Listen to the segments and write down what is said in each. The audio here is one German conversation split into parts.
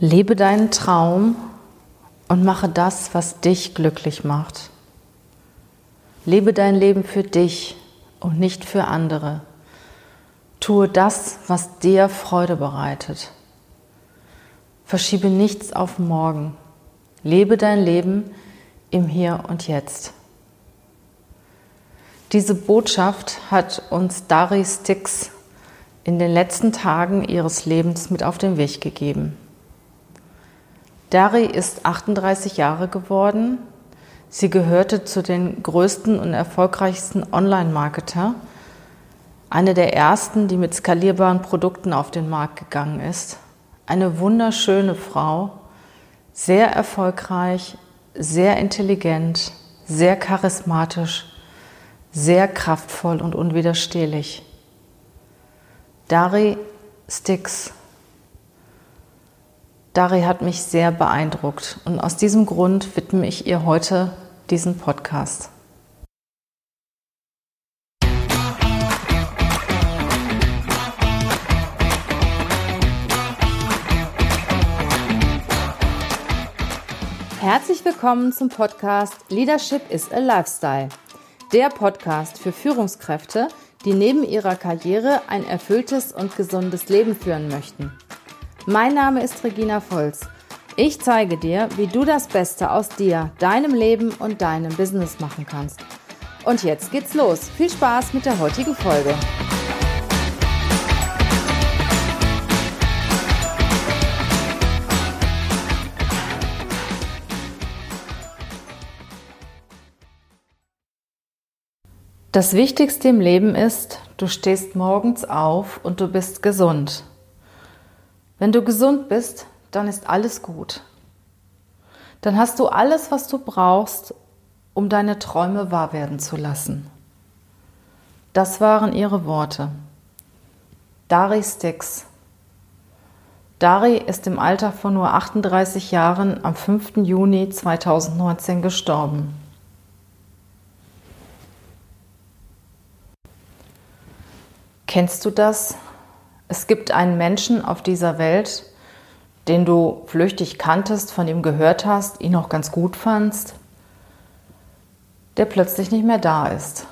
Lebe deinen Traum und mache das, was dich glücklich macht. Lebe dein Leben für dich und nicht für andere. Tue das, was dir Freude bereitet. Verschiebe nichts auf morgen. Lebe dein Leben im Hier und Jetzt. Diese Botschaft hat uns Dari Stix in den letzten Tagen ihres Lebens mit auf den Weg gegeben. Dari ist 38 Jahre geworden. Sie gehörte zu den größten und erfolgreichsten Online-Marketer, eine der ersten, die mit skalierbaren Produkten auf den Markt gegangen ist. Eine wunderschöne Frau, sehr erfolgreich, sehr intelligent, sehr charismatisch sehr kraftvoll und unwiderstehlich. Dari Stix. Dari hat mich sehr beeindruckt und aus diesem Grund widme ich ihr heute diesen Podcast. Herzlich willkommen zum Podcast Leadership is a Lifestyle der Podcast für Führungskräfte, die neben ihrer Karriere ein erfülltes und gesundes Leben führen möchten. Mein Name ist Regina Volz. Ich zeige dir, wie du das Beste aus dir, deinem Leben und deinem Business machen kannst. Und jetzt geht's los. Viel Spaß mit der heutigen Folge. Das Wichtigste im Leben ist, du stehst morgens auf und du bist gesund. Wenn du gesund bist, dann ist alles gut. Dann hast du alles, was du brauchst, um deine Träume wahr werden zu lassen. Das waren ihre Worte. Dari Stix. Dari ist im Alter von nur 38 Jahren am 5. Juni 2019 gestorben. Kennst du das? Es gibt einen Menschen auf dieser Welt, den du flüchtig kanntest, von ihm gehört hast, ihn auch ganz gut fandst, der plötzlich nicht mehr da ist.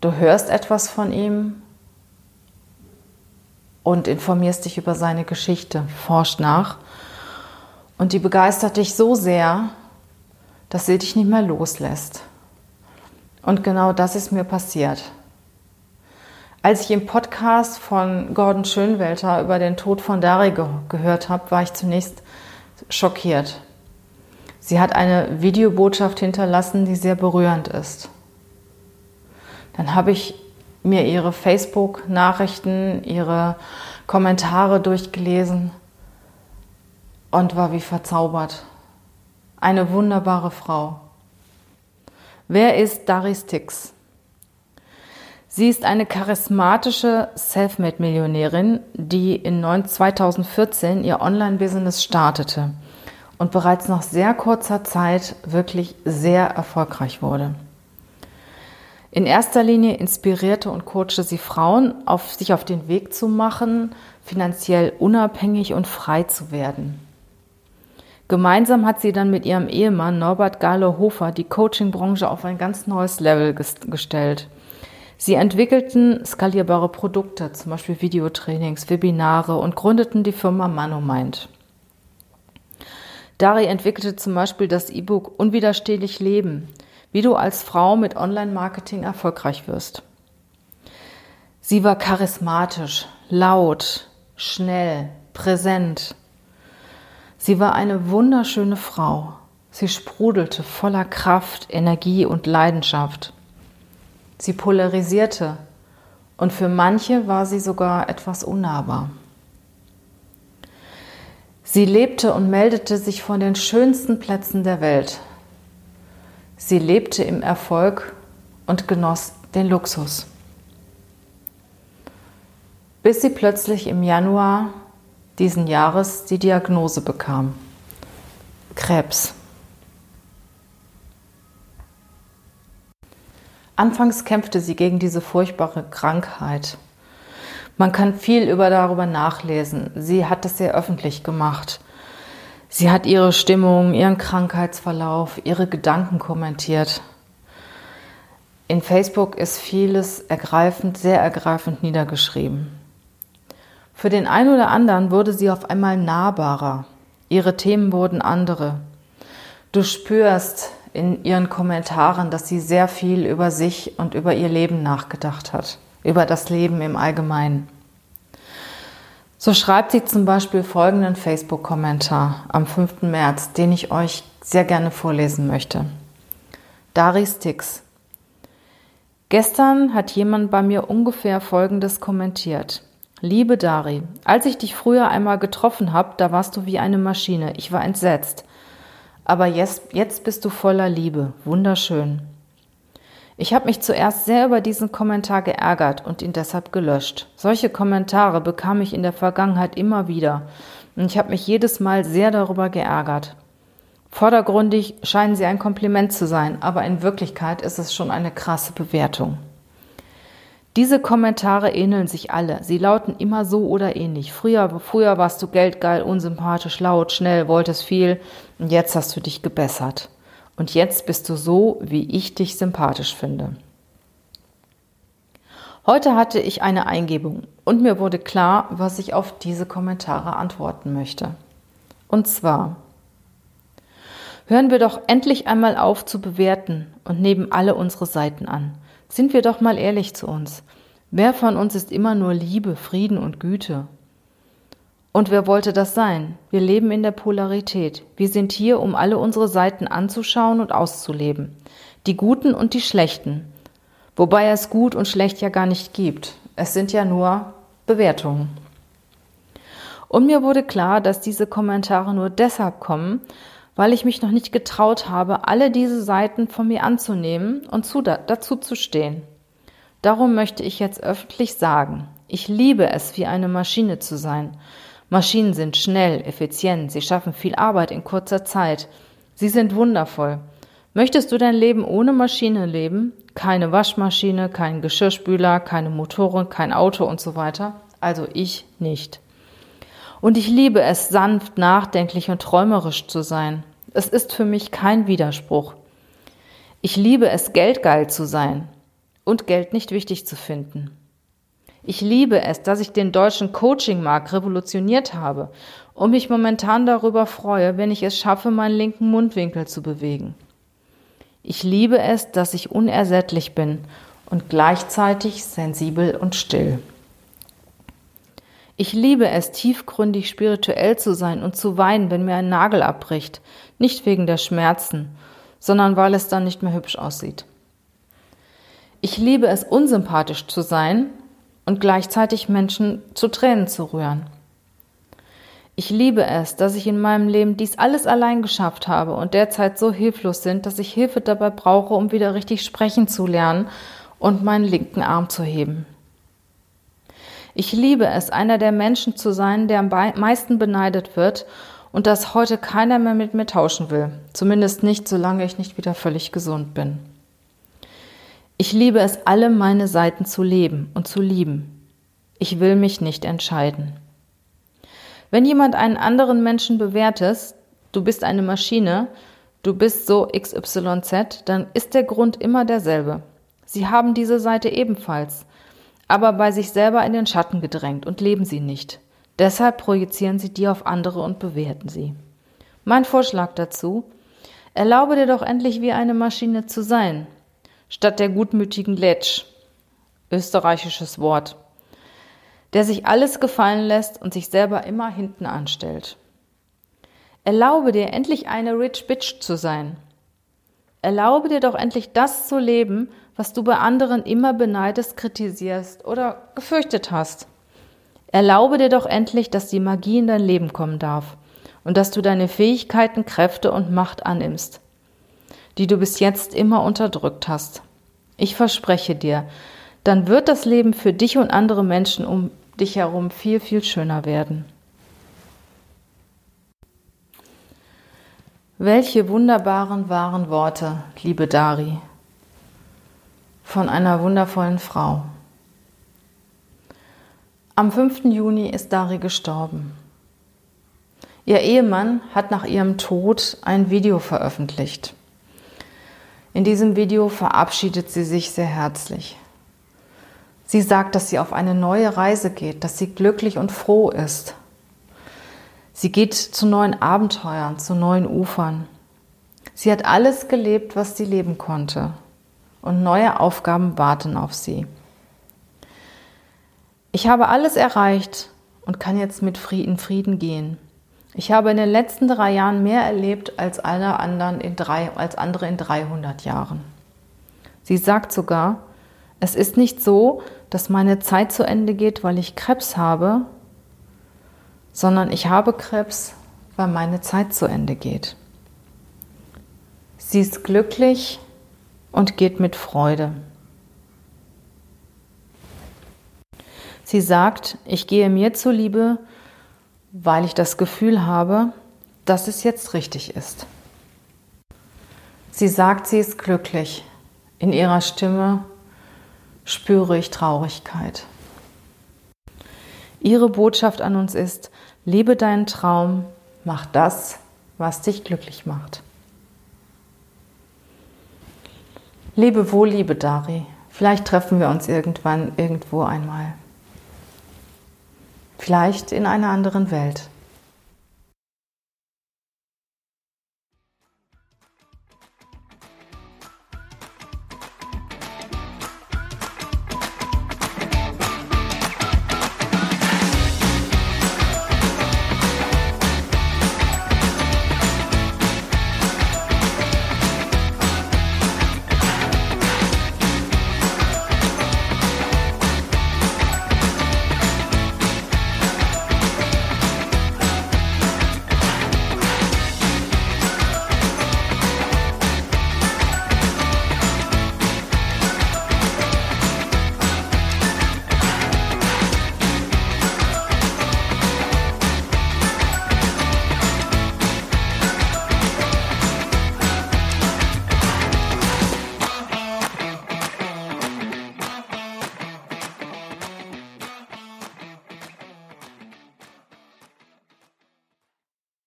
Du hörst etwas von ihm und informierst dich über seine Geschichte, forscht nach und die begeistert dich so sehr, dass sie dich nicht mehr loslässt. Und genau das ist mir passiert. Als ich im Podcast von Gordon Schönwelter über den Tod von Dari ge gehört habe, war ich zunächst schockiert. Sie hat eine Videobotschaft hinterlassen, die sehr berührend ist. Dann habe ich mir ihre Facebook-Nachrichten, ihre Kommentare durchgelesen und war wie verzaubert. Eine wunderbare Frau. Wer ist Daris Tix? Sie ist eine charismatische Selfmade-Millionärin, die in 2014 ihr Online-Business startete und bereits nach sehr kurzer Zeit wirklich sehr erfolgreich wurde. In erster Linie inspirierte und coachte sie Frauen, auf, sich auf den Weg zu machen, finanziell unabhängig und frei zu werden. Gemeinsam hat sie dann mit ihrem Ehemann Norbert Galo-Hofer die Coaching-Branche auf ein ganz neues Level gestellt – Sie entwickelten skalierbare Produkte, zum Beispiel Videotrainings, Webinare und gründeten die Firma Manomind. Dari entwickelte zum Beispiel das E-Book Unwiderstehlich Leben, wie du als Frau mit Online-Marketing erfolgreich wirst. Sie war charismatisch, laut, schnell, präsent. Sie war eine wunderschöne Frau. Sie sprudelte voller Kraft, Energie und Leidenschaft. Sie polarisierte und für manche war sie sogar etwas unnahbar. Sie lebte und meldete sich von den schönsten Plätzen der Welt. Sie lebte im Erfolg und genoss den Luxus. Bis sie plötzlich im Januar diesen Jahres die Diagnose bekam. Krebs. Anfangs kämpfte sie gegen diese furchtbare Krankheit. Man kann viel über darüber nachlesen. Sie hat das sehr öffentlich gemacht. Sie hat ihre Stimmung, ihren Krankheitsverlauf, ihre Gedanken kommentiert. In Facebook ist vieles ergreifend, sehr ergreifend niedergeschrieben. Für den einen oder anderen wurde sie auf einmal nahbarer. Ihre Themen wurden andere. Du spürst in ihren Kommentaren, dass sie sehr viel über sich und über ihr Leben nachgedacht hat, über das Leben im Allgemeinen. So schreibt sie zum Beispiel folgenden Facebook-Kommentar am 5. März, den ich euch sehr gerne vorlesen möchte. Daris Tix. Gestern hat jemand bei mir ungefähr Folgendes kommentiert. Liebe Dari, als ich dich früher einmal getroffen habe, da warst du wie eine Maschine. Ich war entsetzt. Aber jetzt, jetzt bist du voller Liebe. Wunderschön. Ich habe mich zuerst sehr über diesen Kommentar geärgert und ihn deshalb gelöscht. Solche Kommentare bekam ich in der Vergangenheit immer wieder und ich habe mich jedes Mal sehr darüber geärgert. Vordergründig scheinen sie ein Kompliment zu sein, aber in Wirklichkeit ist es schon eine krasse Bewertung. Diese Kommentare ähneln sich alle. Sie lauten immer so oder ähnlich. Früher, früher warst du geldgeil, unsympathisch, laut, schnell, wolltest viel und jetzt hast du dich gebessert. Und jetzt bist du so, wie ich dich sympathisch finde. Heute hatte ich eine Eingebung und mir wurde klar, was ich auf diese Kommentare antworten möchte. Und zwar, hören wir doch endlich einmal auf zu bewerten und nehmen alle unsere Seiten an. Sind wir doch mal ehrlich zu uns. Wer von uns ist immer nur Liebe, Frieden und Güte? Und wer wollte das sein? Wir leben in der Polarität. Wir sind hier, um alle unsere Seiten anzuschauen und auszuleben. Die guten und die schlechten. Wobei es gut und schlecht ja gar nicht gibt. Es sind ja nur Bewertungen. Und mir wurde klar, dass diese Kommentare nur deshalb kommen, weil ich mich noch nicht getraut habe, alle diese Seiten von mir anzunehmen und zu, dazu zu stehen. Darum möchte ich jetzt öffentlich sagen, ich liebe es, wie eine Maschine zu sein Maschinen sind schnell, effizient, sie schaffen viel Arbeit in kurzer Zeit. Sie sind wundervoll. Möchtest du dein Leben ohne Maschine leben? Keine Waschmaschine, kein Geschirrspüler, keine Motoren, kein Auto und so weiter? Also ich nicht. Und ich liebe es, sanft, nachdenklich und träumerisch zu sein. Es ist für mich kein Widerspruch. Ich liebe es, geldgeil zu sein und Geld nicht wichtig zu finden. Ich liebe es, dass ich den deutschen Coaching-Markt revolutioniert habe und mich momentan darüber freue, wenn ich es schaffe, meinen linken Mundwinkel zu bewegen. Ich liebe es, dass ich unersättlich bin und gleichzeitig sensibel und still. Ich liebe es, tiefgründig spirituell zu sein und zu weinen, wenn mir ein Nagel abbricht, nicht wegen der Schmerzen, sondern weil es dann nicht mehr hübsch aussieht. Ich liebe es, unsympathisch zu sein und gleichzeitig Menschen zu Tränen zu rühren. Ich liebe es, dass ich in meinem Leben dies alles allein geschafft habe und derzeit so hilflos sind, dass ich Hilfe dabei brauche, um wieder richtig sprechen zu lernen und meinen linken Arm zu heben. Ich liebe es, einer der Menschen zu sein, der am meisten beneidet wird und dass heute keiner mehr mit mir tauschen will. Zumindest nicht, solange ich nicht wieder völlig gesund bin. Ich liebe es, alle meine Seiten zu leben und zu lieben. Ich will mich nicht entscheiden. Wenn jemand einen anderen Menschen bewertet, du bist eine Maschine, du bist so XYZ, dann ist der Grund immer derselbe. Sie haben diese Seite ebenfalls, aber bei sich selber in den Schatten gedrängt und leben sie nicht. Deshalb projizieren sie die auf andere und bewerten sie. Mein Vorschlag dazu, erlaube dir doch endlich wie eine Maschine zu sein, statt der gutmütigen Letsch, österreichisches Wort, der sich alles gefallen lässt und sich selber immer hinten anstellt. Erlaube dir endlich eine Rich Bitch zu sein. Erlaube dir doch endlich das zu leben, was du bei anderen immer beneidest, kritisierst oder gefürchtet hast. Erlaube dir doch endlich, dass die Magie in dein Leben kommen darf und dass du deine Fähigkeiten, Kräfte und Macht annimmst die du bis jetzt immer unterdrückt hast. Ich verspreche dir, dann wird das Leben für dich und andere Menschen um dich herum viel, viel schöner werden. Welche wunderbaren, wahren Worte, liebe Dari, von einer wundervollen Frau. Am 5. Juni ist Dari gestorben. Ihr Ehemann hat nach ihrem Tod ein Video veröffentlicht. In diesem Video verabschiedet sie sich sehr herzlich. Sie sagt, dass sie auf eine neue Reise geht, dass sie glücklich und froh ist. Sie geht zu neuen Abenteuern, zu neuen Ufern. Sie hat alles gelebt, was sie leben konnte. Und neue Aufgaben warten auf sie. Ich habe alles erreicht und kann jetzt mit Frieden, Frieden gehen. Ich habe in den letzten drei Jahren mehr erlebt als alle anderen in drei, als andere in 300 Jahren. Sie sagt sogar, es ist nicht so, dass meine Zeit zu Ende geht, weil ich Krebs habe, sondern ich habe Krebs, weil meine Zeit zu Ende geht. Sie ist glücklich und geht mit Freude. Sie sagt, ich gehe mir zuliebe, weil ich das Gefühl habe, dass es jetzt richtig ist. Sie sagt, sie ist glücklich. In ihrer Stimme spüre ich Traurigkeit. Ihre Botschaft an uns ist, lebe deinen Traum, mach das, was dich glücklich macht. Lebe wohl, liebe Dari. Vielleicht treffen wir uns irgendwann irgendwo einmal. Vielleicht in einer anderen Welt.